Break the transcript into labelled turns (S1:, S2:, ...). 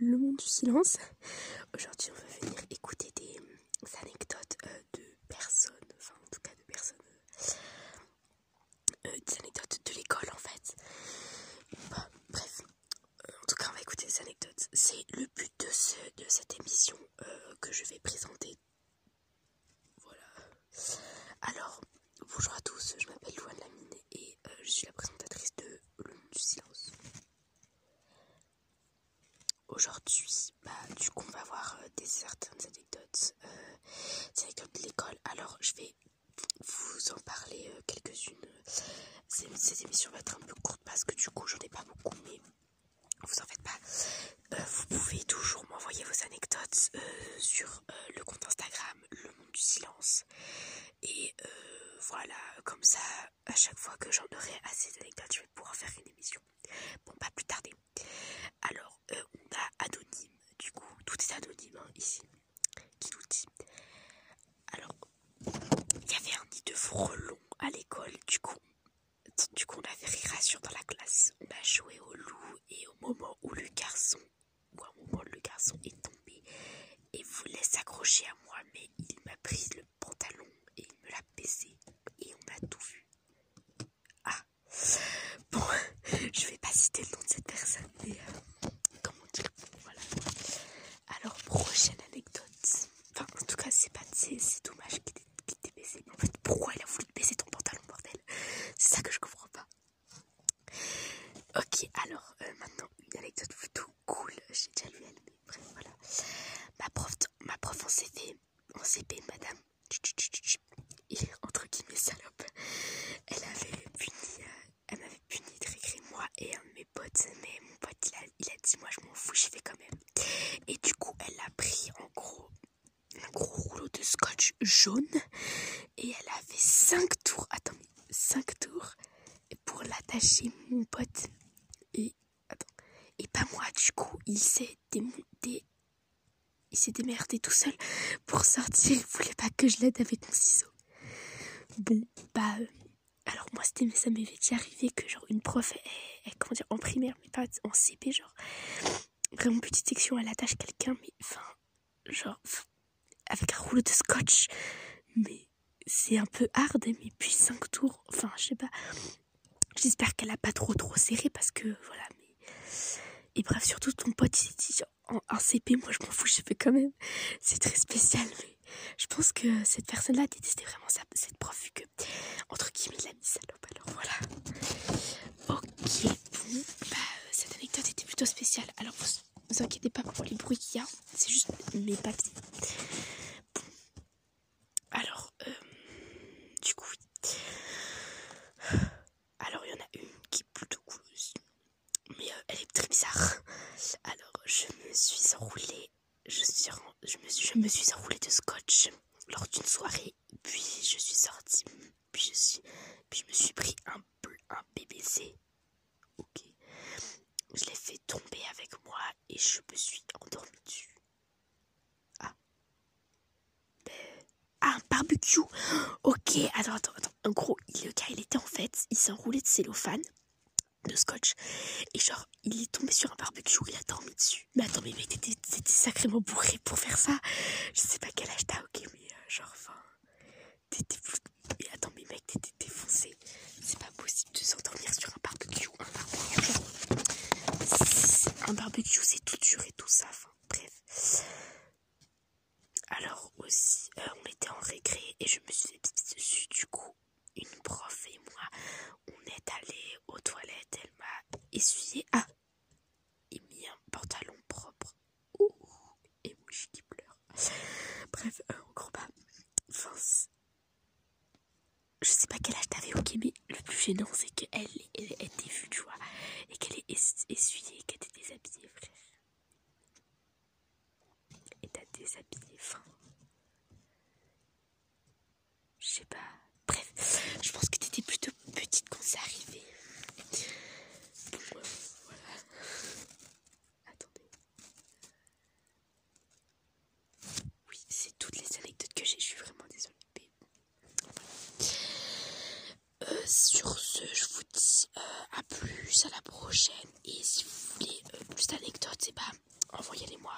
S1: le monde du silence. Aujourd'hui, on va venir écouter des, anecdotes euh, de personnes, enfin en tout cas de personnes, euh, des anecdotes de l'école en fait. Bah, bref, euh, en tout cas, on va écouter des anecdotes. C'est le but de, ce, de cette émission que je vais présenter. Voilà. Alors, bonjour à tous, je m'appelle Louane Lamine et je suis la présentatrice de Le monde du silence. Aujourd'hui, bah, du coup, on va voir euh, des certaines anecdotes, euh, de l'école. Alors, je vais vous en parler euh, quelques-unes. Ces, émissions vont être un peu courtes parce que du coup, j'en ai pas beaucoup, mais vous en faites pas. vous pouvez toujours m'envoyer vos anecdotes sur le compte Instagram, Le Monde du Silence. Et voilà, comme ça, à chaque fois que j'en aurai assez d'anecdotes, je vais pouvoir faire une émission. Bon, pas plus tarder. Alors, on a anonyme, du coup, tout est anonyme hein, ici, qui nous dit. Alors, il y avait un nid de frelons à l'école, du coup, du coup, on avait ri dans la classe. On a joué au loup et au moment où le garçon, ou un moment le garçon est tombé et voulait s'accrocher à moi, mais il m'a pris le pantalon et il me l'a baissé et on a tout vu. Ah, bon, je vais pas citer le nom de cette personne, mais euh, comment dire, voilà. Alors, prochaine anecdote. Enfin, en tout cas, c'est pas, c'est dommage qu'il t'ait baissé. Mais en fait, pourquoi il a voulu te baisser ton pantalon, bordel C'est ça que je comprends pas. Ok, alors, euh, maintenant, une anecdote plutôt cool. J'ai déjà lu elle, mais bref, voilà. Ma prof, ma prof en CP, en CP, madame, et entre guillemets salope, elle avait puni, euh, elle m'avait puni de réécrire moi et un de mes potes, mais mon pote il a, dit moi je m'en fous, j'y fais quand même. Et du coup elle a pris en gros un gros rouleau de scotch jaune et elle a fait 5 tours, attends, 5 tours pour l'attacher mon pote. Et attends, et pas moi du coup, il s'est démonté il s'est démerdé tout seul pour sortir. Il voulait pas que je l'aide avec mon ciseau. Bon, bah, euh, alors moi, c'était, ça m'avait déjà arrivé que, genre, une prof, comment dire, en primaire, mais pas en CP, genre, vraiment petite section, elle attache quelqu'un, mais, enfin, genre, avec un rouleau de scotch, mais c'est un peu hard, mais puis 5 tours, enfin, je sais pas. J'espère qu'elle a pas trop trop serré parce que, voilà, mais. Et bref, surtout ton pote, il s'est dit, en, CP, moi je m'en fous, je fais quand même. C'est très spécial, mais je pense que cette personne-là détestait vraiment cette prof, vu que, entre guillemets, il a mis salope. Alors voilà. Ok, bon, bah, cette anecdote était plutôt spéciale. Alors vous, vous inquiétez pas pour les bruits qu'il y a, c'est juste mes papiers. Bon. Alors, euh, du coup, Alors, il y en a une qui est plutôt cool aussi. Mais euh, elle est très bizarre. Alors, je me suis enroulée, je, me suis, je enroulée de scotch lors d'une soirée, puis je suis sortie, puis je, suis, me suis pris un, un BBC. Ok. Je l'ai fait tomber avec moi et je me suis endormie dessus. Ah. Ben, ah, un barbecue. Ok, attends, attends, attends. En gros, le gars, il était en fait, il s'est enroulé de cellophane de scotch. Et genre, il est tombé sur un barbecue, il a dormi dessus. Mais attends, mais mec, t'étais sacrément bourré pour faire ça. Je sais pas quel âge t'as, ok, mais euh, genre, enfin, t'étais... Mais attends, mais mec, t'étais défoncé. C'est pas possible de s'endormir sur un barbecue. Un barbecue. Un barbecue, c'est tout dur et tout ça, enfin, bref. Alors aussi, euh, on était en récré et je me suis fait dessus, du coup, une prof et moi, on est allé aux toilettes, elle m'a essuyé. Ah Et mis un pantalon propre. Ouh Et mouche qui pleure. Bref, euh, en gros, bah. Enfin, je sais pas quel âge t'avais, ok, mais le plus gênant, c'est qu'elle sur ce, je vous dis euh, à plus, à la prochaine. Et si vous voulez euh, plus d'anecdotes, et bah, envoyez-les-moi.